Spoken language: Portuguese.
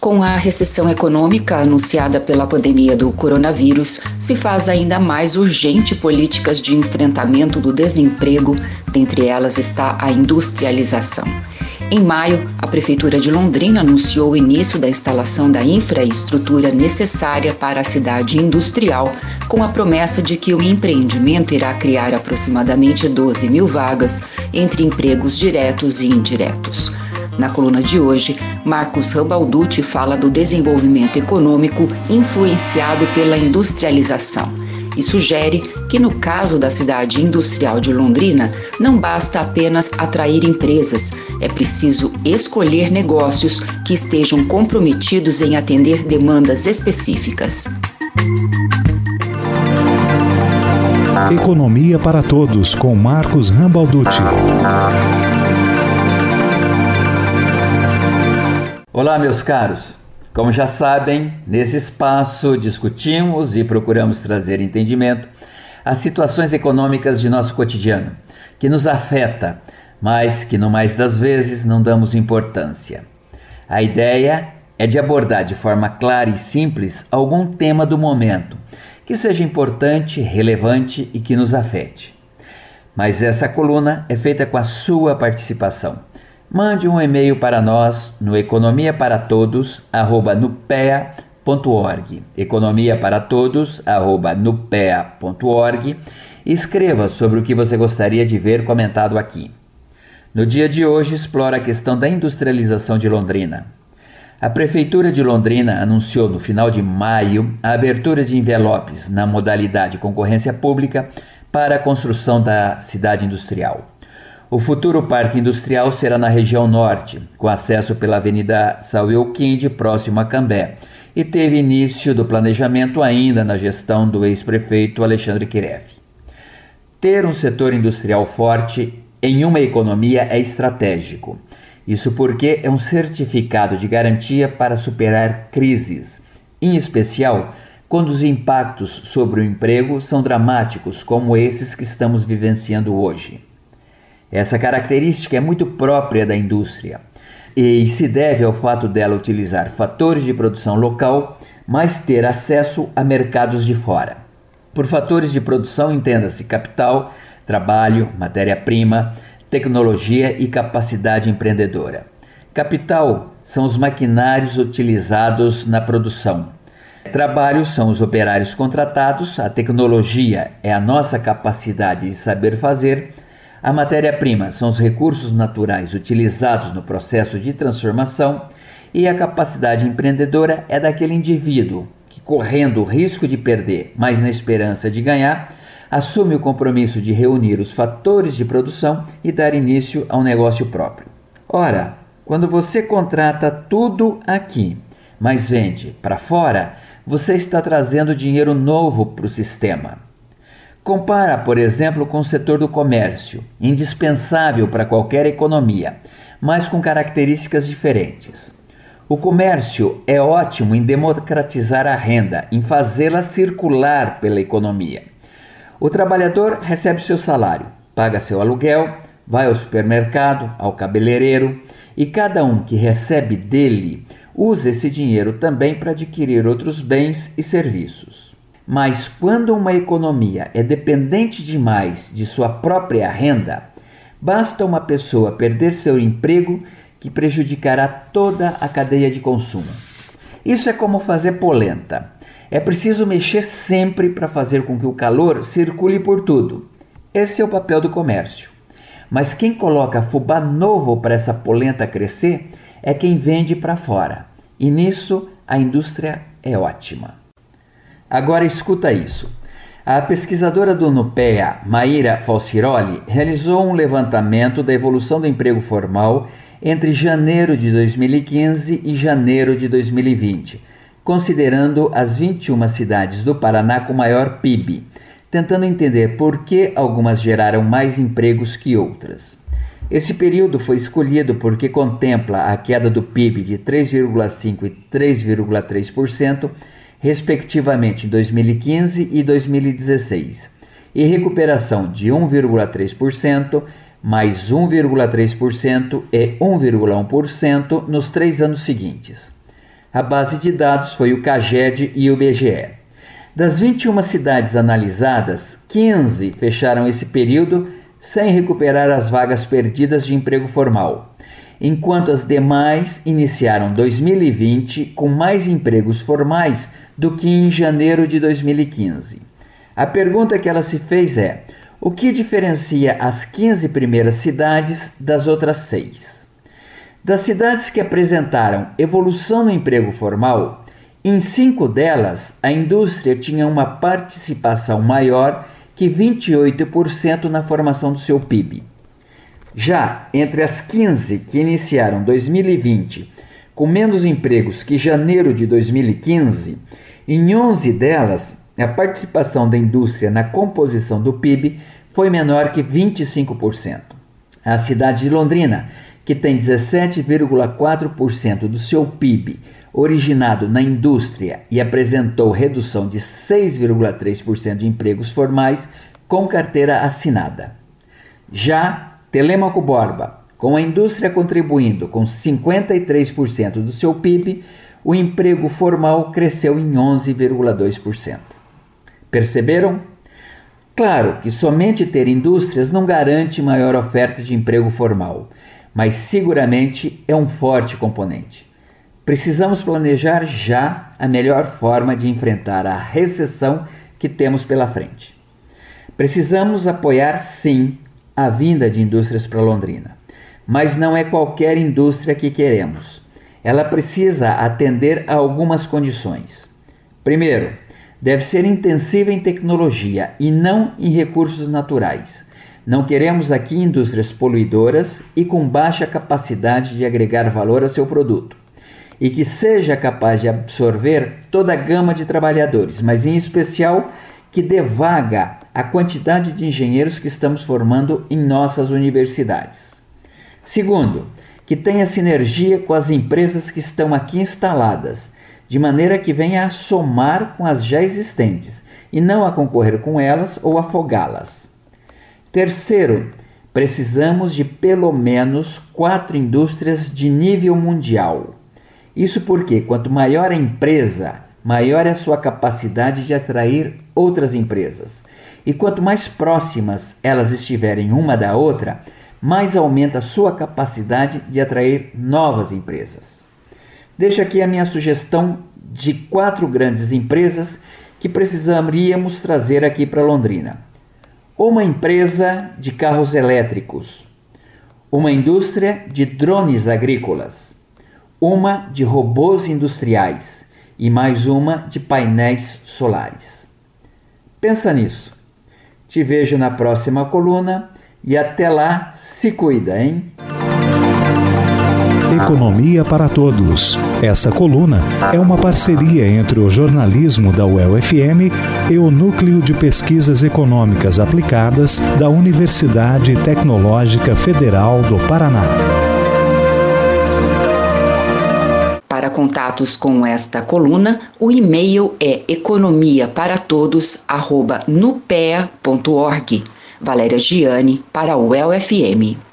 Com a recessão econômica anunciada pela pandemia do coronavírus, se faz ainda mais urgente políticas de enfrentamento do desemprego, dentre elas está a industrialização. Em maio, a Prefeitura de Londrina anunciou o início da instalação da infraestrutura necessária para a cidade industrial, com a promessa de que o empreendimento irá criar aproximadamente 12 mil vagas entre empregos diretos e indiretos. Na coluna de hoje, Marcos Rambalducci fala do desenvolvimento econômico influenciado pela industrialização e sugere que, no caso da cidade industrial de Londrina, não basta apenas atrair empresas, é preciso escolher negócios que estejam comprometidos em atender demandas específicas. Economia para Todos, com Marcos Rambalducci. Olá, meus caros. Como já sabem, nesse espaço discutimos e procuramos trazer entendimento às situações econômicas de nosso cotidiano, que nos afeta, mas que no mais das vezes não damos importância. A ideia é de abordar de forma clara e simples algum tema do momento que seja importante, relevante e que nos afete. Mas essa coluna é feita com a sua participação mande um e-mail para nós no economiaparatodos@nupea.org. economiaparatodos@nupea.org e escreva sobre o que você gostaria de ver comentado aqui. No dia de hoje explora a questão da industrialização de Londrina. A Prefeitura de Londrina anunciou no final de maio a abertura de envelopes na modalidade concorrência pública para a construção da cidade industrial. O futuro parque industrial será na região norte, com acesso pela Avenida Saueuquinde, próximo a Cambé, e teve início do planejamento ainda na gestão do ex-prefeito Alexandre Kiref. Ter um setor industrial forte em uma economia é estratégico. Isso porque é um certificado de garantia para superar crises, em especial quando os impactos sobre o emprego são dramáticos, como esses que estamos vivenciando hoje. Essa característica é muito própria da indústria e se deve ao fato dela utilizar fatores de produção local, mas ter acesso a mercados de fora. Por fatores de produção, entenda-se capital, trabalho, matéria-prima, tecnologia e capacidade empreendedora. Capital são os maquinários utilizados na produção. Trabalho são os operários contratados, a tecnologia é a nossa capacidade de saber fazer a matéria-prima são os recursos naturais utilizados no processo de transformação e a capacidade empreendedora é daquele indivíduo que, correndo o risco de perder, mas na esperança de ganhar, assume o compromisso de reunir os fatores de produção e dar início a um negócio próprio. Ora, quando você contrata tudo aqui, mas vende para fora, você está trazendo dinheiro novo para o sistema. Compara, por exemplo, com o setor do comércio, indispensável para qualquer economia, mas com características diferentes. O comércio é ótimo em democratizar a renda, em fazê-la circular pela economia. O trabalhador recebe seu salário, paga seu aluguel, vai ao supermercado, ao cabeleireiro e cada um que recebe dele usa esse dinheiro também para adquirir outros bens e serviços. Mas quando uma economia é dependente demais de sua própria renda, basta uma pessoa perder seu emprego que prejudicará toda a cadeia de consumo. Isso é como fazer polenta. É preciso mexer sempre para fazer com que o calor circule por tudo. Esse é o papel do comércio. Mas quem coloca fubá novo para essa polenta crescer é quem vende para fora. E nisso a indústria é ótima. Agora escuta isso. A pesquisadora do NUPEA, Maíra Falciroli, realizou um levantamento da evolução do emprego formal entre janeiro de 2015 e janeiro de 2020, considerando as 21 cidades do Paraná com maior PIB, tentando entender por que algumas geraram mais empregos que outras. Esse período foi escolhido porque contempla a queda do PIB de 3,5% e 3,3% respectivamente em 2015 e 2016, e recuperação de 1,3%, mais 1,3% e 1,1% nos três anos seguintes. A base de dados foi o CAGED e o BGE. Das 21 cidades analisadas, 15 fecharam esse período sem recuperar as vagas perdidas de emprego formal, enquanto as demais iniciaram 2020 com mais empregos formais do que em janeiro de 2015. A pergunta que ela se fez é: o que diferencia as 15 primeiras cidades das outras seis? Das cidades que apresentaram evolução no emprego formal, em cinco delas a indústria tinha uma participação maior que 28% na formação do seu PIB. Já entre as 15 que iniciaram 2020 com menos empregos que janeiro de 2015, em 11 delas a participação da indústria na composição do PIB foi menor que 25%. A cidade de Londrina, que tem 17,4% do seu PIB originado na indústria e apresentou redução de 6,3% de empregos formais com carteira assinada. Já Telemaco Borba, com a indústria contribuindo com 53% do seu PIB, o emprego formal cresceu em 11,2%. Perceberam? Claro que somente ter indústrias não garante maior oferta de emprego formal, mas seguramente é um forte componente. Precisamos planejar já a melhor forma de enfrentar a recessão que temos pela frente. Precisamos apoiar, sim, a vinda de indústrias para Londrina, mas não é qualquer indústria que queremos. Ela precisa atender a algumas condições. Primeiro, deve ser intensiva em tecnologia e não em recursos naturais. Não queremos aqui indústrias poluidoras e com baixa capacidade de agregar valor a seu produto, e que seja capaz de absorver toda a gama de trabalhadores, mas em especial que devaga a quantidade de engenheiros que estamos formando em nossas universidades. Segundo, que tenha sinergia com as empresas que estão aqui instaladas de maneira que venha a somar com as já existentes e não a concorrer com elas ou afogá-las. Terceiro, precisamos de pelo menos quatro indústrias de nível mundial. Isso porque quanto maior a empresa, maior é a sua capacidade de atrair outras empresas. E quanto mais próximas elas estiverem uma da outra, mais aumenta a sua capacidade de atrair novas empresas. Deixo aqui a minha sugestão de quatro grandes empresas que precisaríamos trazer aqui para Londrina. Uma empresa de carros elétricos, uma indústria de drones agrícolas, uma de robôs industriais e mais uma de painéis solares. Pensa nisso. Te vejo na próxima coluna e até lá, se cuida, hein? Economia para Todos. Essa coluna é uma parceria entre o jornalismo da UEL-FM e o Núcleo de Pesquisas Econômicas Aplicadas da Universidade Tecnológica Federal do Paraná. Para contatos com esta coluna, o e-mail é economiaparatodos@nupea.org. Valéria Giani para a UEL-FM.